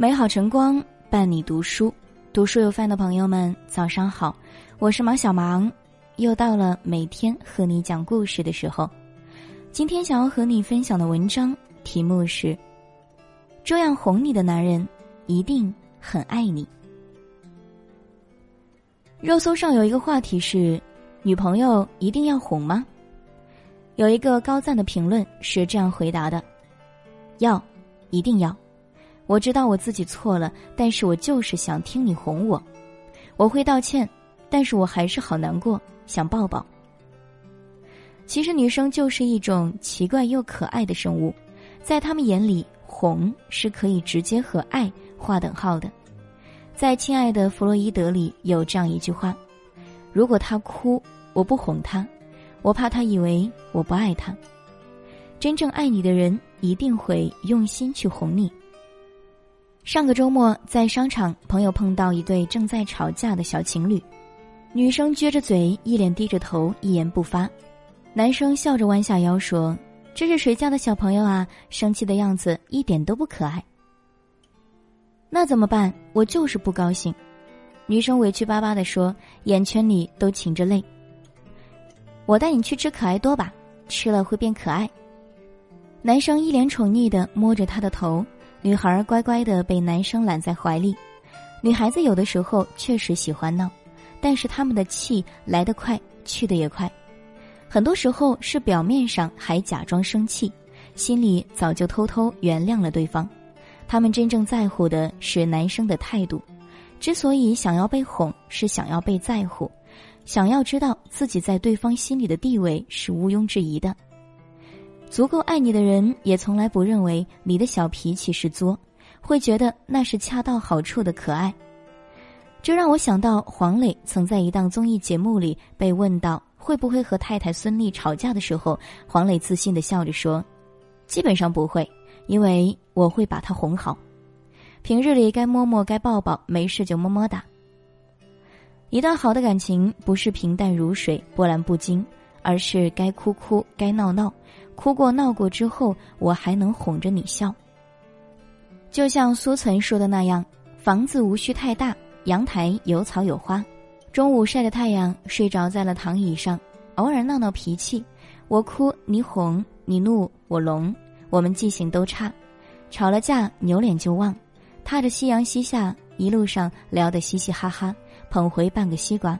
美好晨光伴你读书，读书有饭的朋友们，早上好，我是毛小芒，又到了每天和你讲故事的时候。今天想要和你分享的文章题目是：这样哄你的男人一定很爱你。热搜上有一个话题是：女朋友一定要哄吗？有一个高赞的评论是这样回答的：要，一定要。我知道我自己错了，但是我就是想听你哄我。我会道歉，但是我还是好难过，想抱抱。其实女生就是一种奇怪又可爱的生物，在他们眼里，哄是可以直接和爱划等号的。在《亲爱的弗洛伊德》里有这样一句话：“如果他哭，我不哄他，我怕他以为我不爱他。真正爱你的人一定会用心去哄你。”上个周末，在商场，朋友碰到一对正在吵架的小情侣，女生撅着嘴，一脸低着头，一言不发；男生笑着弯下腰说：“这是谁家的小朋友啊？生气的样子一点都不可爱。”那怎么办？我就是不高兴。女生委屈巴巴的说，眼圈里都噙着泪。我带你去吃可爱多吧，吃了会变可爱。男生一脸宠溺的摸着她的头。女孩乖乖的被男生揽在怀里，女孩子有的时候确实喜欢闹，但是他们的气来得快，去得也快，很多时候是表面上还假装生气，心里早就偷偷原谅了对方。他们真正在乎的是男生的态度，之所以想要被哄，是想要被在乎，想要知道自己在对方心里的地位是毋庸置疑的。足够爱你的人，也从来不认为你的小脾气是作，会觉得那是恰到好处的可爱。这让我想到黄磊曾在一档综艺节目里被问到会不会和太太孙俪吵架的时候，黄磊自信的笑着说：“基本上不会，因为我会把她哄好。平日里该摸摸该抱抱，没事就么么哒。一段好的感情不是平淡如水、波澜不惊，而是该哭哭，该闹闹。”哭过闹过之后，我还能哄着你笑。就像苏岑说的那样，房子无需太大，阳台有草有花。中午晒着太阳，睡着在了躺椅上，偶尔闹闹脾气，我哭你哄，你怒我聋，我们记性都差。吵了架，扭脸就忘，踏着夕阳西下，一路上聊得嘻嘻哈哈，捧回半个西瓜。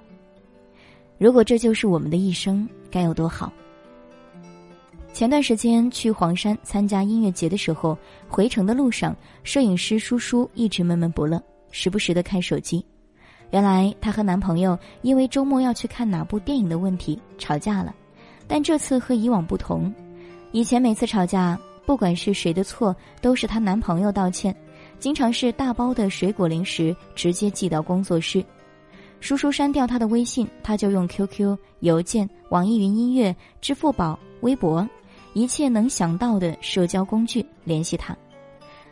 如果这就是我们的一生，该有多好！前段时间去黄山参加音乐节的时候，回程的路上，摄影师叔叔一直闷闷不乐，时不时的看手机。原来她和男朋友因为周末要去看哪部电影的问题吵架了，但这次和以往不同。以前每次吵架，不管是谁的错，都是她男朋友道歉，经常是大包的水果零食直接寄到工作室。叔叔删掉他的微信，他就用 QQ、邮件、网易云音乐、支付宝、微博。一切能想到的社交工具联系他，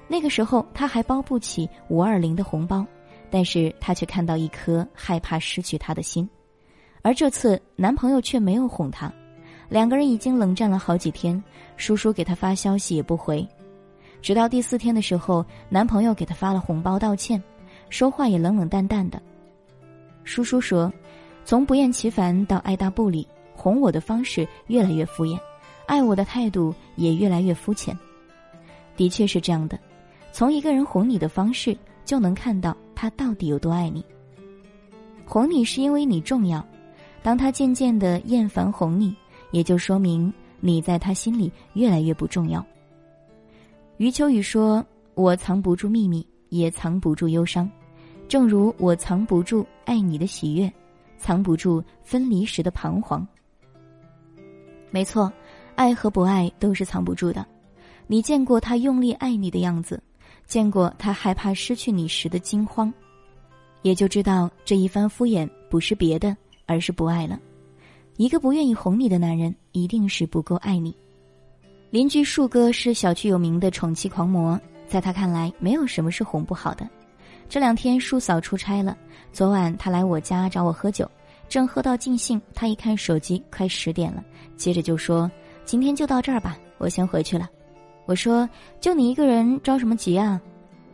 那个时候他还包不起五二零的红包，但是他却看到一颗害怕失去他的心，而这次男朋友却没有哄她，两个人已经冷战了好几天，叔叔给他发消息也不回，直到第四天的时候，男朋友给他发了红包道歉，说话也冷冷淡淡的。叔叔说，从不厌其烦到爱答不理，哄我的方式越来越敷衍。爱我的态度也越来越肤浅，的确是这样的。从一个人哄你的方式，就能看到他到底有多爱你。哄你是因为你重要，当他渐渐的厌烦哄你，也就说明你在他心里越来越不重要。余秋雨说：“我藏不住秘密，也藏不住忧伤，正如我藏不住爱你的喜悦，藏不住分离时的彷徨。”没错。爱和不爱都是藏不住的，你见过他用力爱你的样子，见过他害怕失去你时的惊慌，也就知道这一番敷衍不是别的，而是不爱了。一个不愿意哄你的男人，一定是不够爱你。邻居树哥是小区有名的宠妻狂魔，在他看来，没有什么是哄不好的。这两天树嫂出差了，昨晚他来我家找我喝酒，正喝到尽兴，他一看手机，快十点了，接着就说。今天就到这儿吧，我先回去了。我说：“就你一个人着什么急啊？”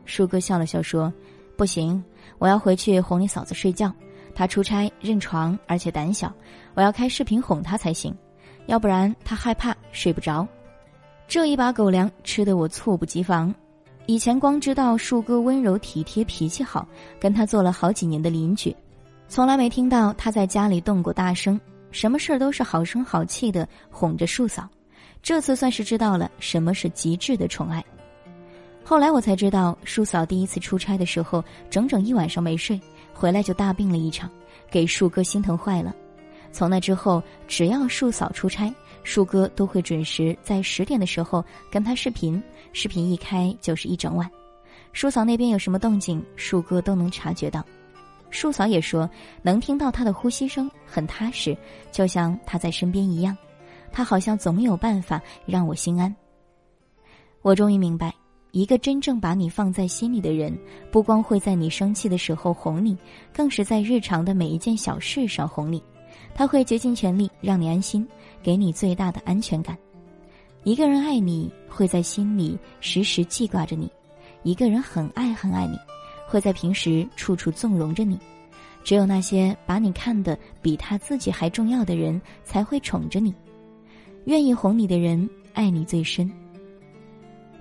树哥笑了笑说：“不行，我要回去哄你嫂子睡觉。她出差认床，而且胆小，我要开视频哄她才行，要不然她害怕睡不着。”这一把狗粮吃得我猝不及防。以前光知道树哥温柔体贴、脾气好，跟他做了好几年的邻居，从来没听到他在家里动过大声，什么事儿都是好声好气的哄着树嫂。这次算是知道了什么是极致的宠爱。后来我才知道，树嫂第一次出差的时候，整整一晚上没睡，回来就大病了一场，给树哥心疼坏了。从那之后，只要树嫂出差，树哥都会准时在十点的时候跟他视频，视频一开就是一整晚。树嫂那边有什么动静，树哥都能察觉到。树嫂也说，能听到他的呼吸声，很踏实，就像他在身边一样。他好像总有办法让我心安。我终于明白，一个真正把你放在心里的人，不光会在你生气的时候哄你，更是在日常的每一件小事上哄你。他会竭尽全力让你安心，给你最大的安全感。一个人爱你，会在心里时时记挂着你；一个人很爱很爱你，会在平时处处纵容着你。只有那些把你看得比他自己还重要的人，才会宠着你。愿意哄你的人，爱你最深。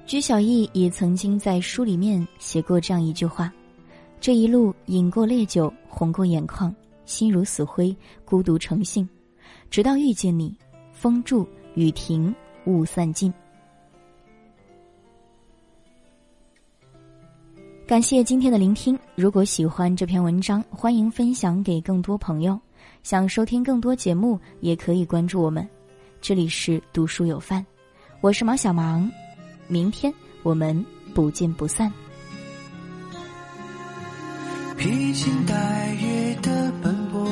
居小艺也曾经在书里面写过这样一句话：“这一路饮过烈酒，红过眼眶，心如死灰，孤独成性，直到遇见你，风住雨停，雾散尽。”感谢今天的聆听。如果喜欢这篇文章，欢迎分享给更多朋友。想收听更多节目，也可以关注我们。这里是读书有范，我是毛小芒，明天我们不见不散。披星戴月的奔波，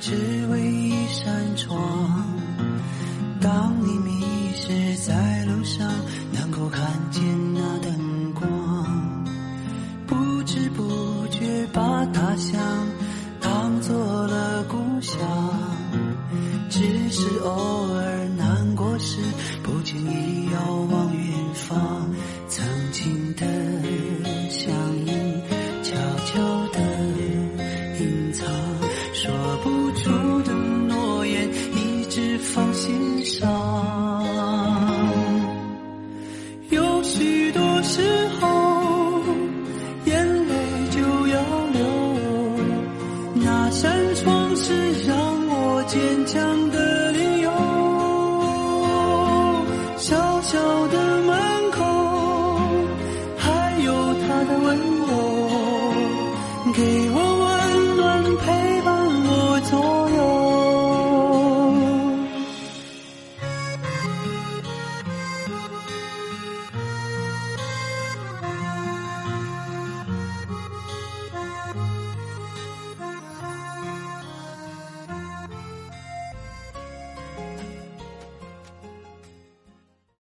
只为偶尔难过时不经意遥望远方曾经的乡音悄悄的隐藏说不出的诺言一直放心上。问我。给我。